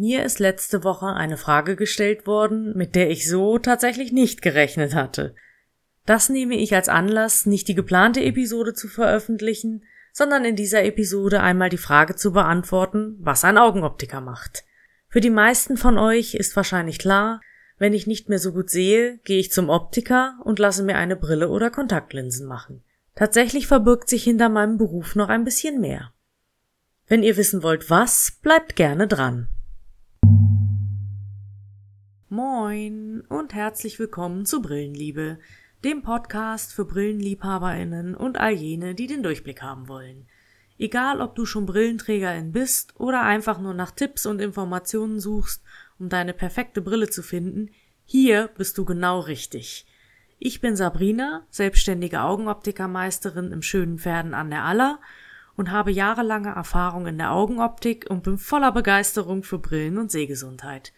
Mir ist letzte Woche eine Frage gestellt worden, mit der ich so tatsächlich nicht gerechnet hatte. Das nehme ich als Anlass, nicht die geplante Episode zu veröffentlichen, sondern in dieser Episode einmal die Frage zu beantworten, was ein Augenoptiker macht. Für die meisten von euch ist wahrscheinlich klar, wenn ich nicht mehr so gut sehe, gehe ich zum Optiker und lasse mir eine Brille oder Kontaktlinsen machen. Tatsächlich verbirgt sich hinter meinem Beruf noch ein bisschen mehr. Wenn ihr wissen wollt, was, bleibt gerne dran. Moin und herzlich willkommen zu Brillenliebe, dem Podcast für Brillenliebhaberinnen und all jene, die den Durchblick haben wollen. Egal, ob du schon Brillenträgerin bist oder einfach nur nach Tipps und Informationen suchst, um deine perfekte Brille zu finden, hier bist du genau richtig. Ich bin Sabrina, selbstständige Augenoptikermeisterin im schönen Pferden an der Aller und habe jahrelange Erfahrung in der Augenoptik und bin voller Begeisterung für Brillen und Sehgesundheit.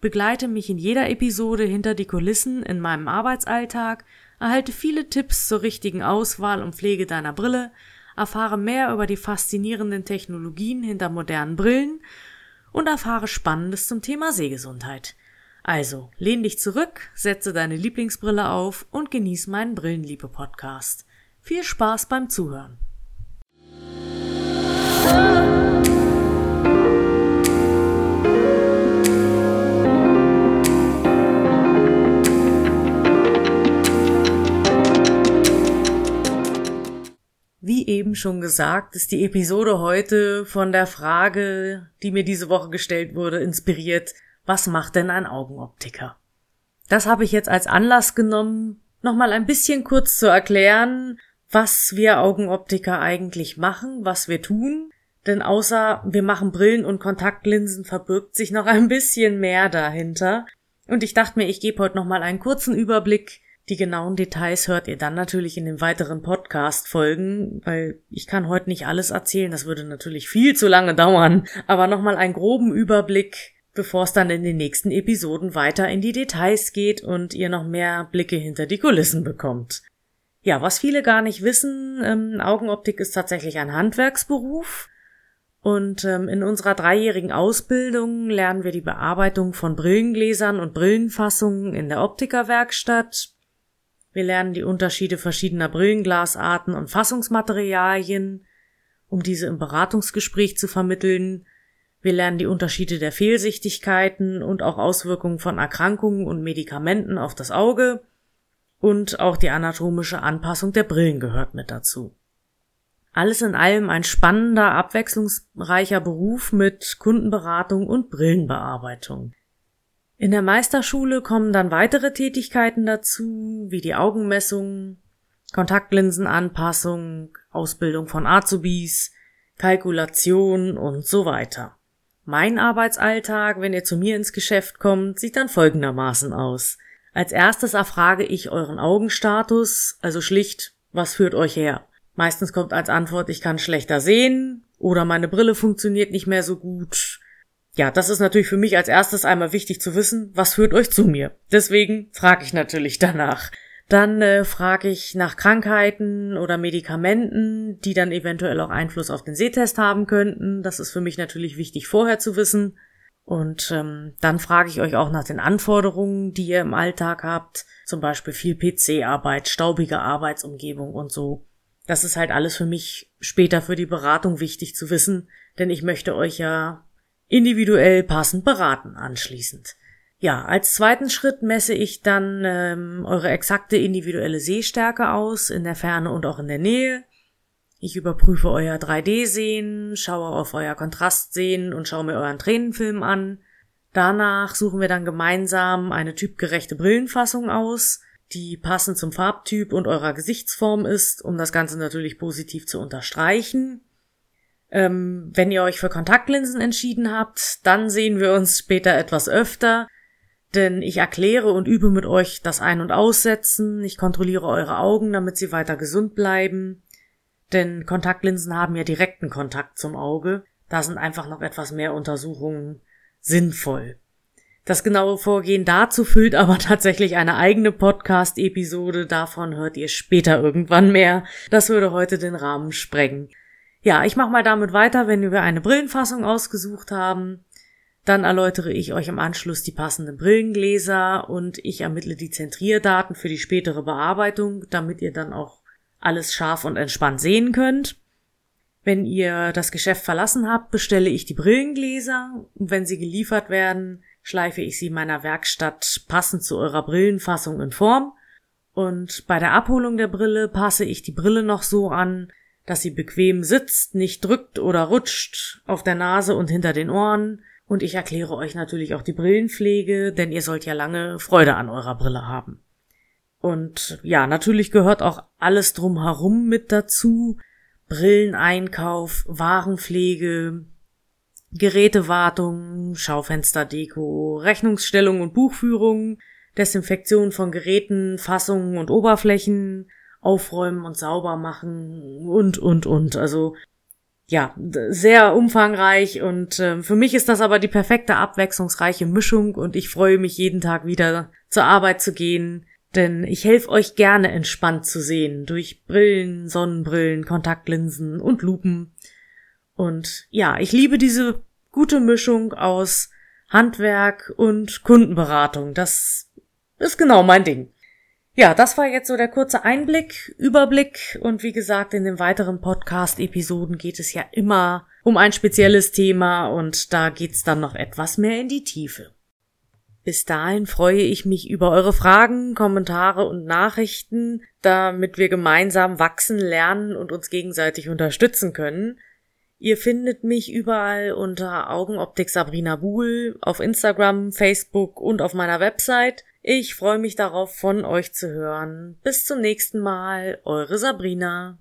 Begleite mich in jeder Episode hinter die Kulissen in meinem Arbeitsalltag, erhalte viele Tipps zur richtigen Auswahl und Pflege deiner Brille, erfahre mehr über die faszinierenden Technologien hinter modernen Brillen und erfahre Spannendes zum Thema Sehgesundheit. Also, lehn dich zurück, setze deine Lieblingsbrille auf und genieß meinen Brillenliebe-Podcast. Viel Spaß beim Zuhören. Eben schon gesagt, ist die Episode heute von der Frage, die mir diese Woche gestellt wurde, inspiriert, was macht denn ein Augenoptiker? Das habe ich jetzt als Anlass genommen, nochmal ein bisschen kurz zu erklären, was wir Augenoptiker eigentlich machen, was wir tun. Denn außer wir machen Brillen und Kontaktlinsen verbirgt sich noch ein bisschen mehr dahinter. Und ich dachte mir, ich gebe heute nochmal einen kurzen Überblick. Die genauen Details hört ihr dann natürlich in den weiteren Podcast-Folgen, weil ich kann heute nicht alles erzählen, das würde natürlich viel zu lange dauern. Aber nochmal einen groben Überblick, bevor es dann in den nächsten Episoden weiter in die Details geht und ihr noch mehr Blicke hinter die Kulissen bekommt. Ja, was viele gar nicht wissen, ähm, Augenoptik ist tatsächlich ein Handwerksberuf. Und ähm, in unserer dreijährigen Ausbildung lernen wir die Bearbeitung von Brillengläsern und Brillenfassungen in der Optikerwerkstatt. Wir lernen die Unterschiede verschiedener Brillenglasarten und Fassungsmaterialien, um diese im Beratungsgespräch zu vermitteln. Wir lernen die Unterschiede der Fehlsichtigkeiten und auch Auswirkungen von Erkrankungen und Medikamenten auf das Auge und auch die anatomische Anpassung der Brillen gehört mit dazu. Alles in allem ein spannender, abwechslungsreicher Beruf mit Kundenberatung und Brillenbearbeitung. In der Meisterschule kommen dann weitere Tätigkeiten dazu, wie die Augenmessung, Kontaktlinsenanpassung, Ausbildung von Azubis, Kalkulation und so weiter. Mein Arbeitsalltag, wenn ihr zu mir ins Geschäft kommt, sieht dann folgendermaßen aus. Als erstes erfrage ich euren Augenstatus, also schlicht, was führt euch her? Meistens kommt als Antwort, ich kann schlechter sehen oder meine Brille funktioniert nicht mehr so gut. Ja, das ist natürlich für mich als erstes einmal wichtig zu wissen, was führt euch zu mir. Deswegen frage ich natürlich danach. Dann äh, frage ich nach Krankheiten oder Medikamenten, die dann eventuell auch Einfluss auf den Sehtest haben könnten. Das ist für mich natürlich wichtig vorher zu wissen. Und ähm, dann frage ich euch auch nach den Anforderungen, die ihr im Alltag habt, zum Beispiel viel PC-Arbeit, staubige Arbeitsumgebung und so. Das ist halt alles für mich später für die Beratung wichtig zu wissen, denn ich möchte euch ja individuell passend beraten anschließend. Ja, als zweiten Schritt messe ich dann ähm, eure exakte individuelle Sehstärke aus, in der Ferne und auch in der Nähe. Ich überprüfe euer 3D-Sehen, schaue auf euer Kontrastsehen und schaue mir euren Tränenfilm an. Danach suchen wir dann gemeinsam eine typgerechte Brillenfassung aus, die passend zum Farbtyp und eurer Gesichtsform ist, um das Ganze natürlich positiv zu unterstreichen. Ähm, wenn ihr euch für Kontaktlinsen entschieden habt, dann sehen wir uns später etwas öfter, denn ich erkläre und übe mit euch das Ein- und Aussetzen, ich kontrolliere eure Augen, damit sie weiter gesund bleiben. Denn Kontaktlinsen haben ja direkten Kontakt zum Auge. Da sind einfach noch etwas mehr Untersuchungen sinnvoll. Das genaue Vorgehen dazu füllt aber tatsächlich eine eigene Podcast-Episode. Davon hört ihr später irgendwann mehr. Das würde heute den Rahmen sprengen. Ja, ich mach mal damit weiter, wenn wir eine Brillenfassung ausgesucht haben. Dann erläutere ich euch im Anschluss die passenden Brillengläser und ich ermittle die Zentrierdaten für die spätere Bearbeitung, damit ihr dann auch alles scharf und entspannt sehen könnt. Wenn ihr das Geschäft verlassen habt, bestelle ich die Brillengläser und wenn sie geliefert werden, schleife ich sie meiner Werkstatt passend zu eurer Brillenfassung in Form. Und bei der Abholung der Brille passe ich die Brille noch so an, dass sie bequem sitzt, nicht drückt oder rutscht auf der Nase und hinter den Ohren. Und ich erkläre euch natürlich auch die Brillenpflege, denn ihr sollt ja lange Freude an eurer Brille haben. Und ja, natürlich gehört auch alles drumherum mit dazu. Brilleneinkauf, Warenpflege, Gerätewartung, Schaufensterdeko, Rechnungsstellung und Buchführung, Desinfektion von Geräten, Fassungen und Oberflächen, Aufräumen und sauber machen und, und, und. Also ja, sehr umfangreich und äh, für mich ist das aber die perfekte abwechslungsreiche Mischung und ich freue mich jeden Tag wieder zur Arbeit zu gehen, denn ich helfe euch gerne entspannt zu sehen durch Brillen, Sonnenbrillen, Kontaktlinsen und Lupen. Und ja, ich liebe diese gute Mischung aus Handwerk und Kundenberatung. Das ist genau mein Ding. Ja, das war jetzt so der kurze Einblick, Überblick und wie gesagt, in den weiteren Podcast-Episoden geht es ja immer um ein spezielles Thema und da geht's dann noch etwas mehr in die Tiefe. Bis dahin freue ich mich über eure Fragen, Kommentare und Nachrichten, damit wir gemeinsam wachsen, lernen und uns gegenseitig unterstützen können. Ihr findet mich überall unter Augenoptik Sabrina Buhl auf Instagram, Facebook und auf meiner Website. Ich freue mich darauf, von euch zu hören. Bis zum nächsten Mal, eure Sabrina.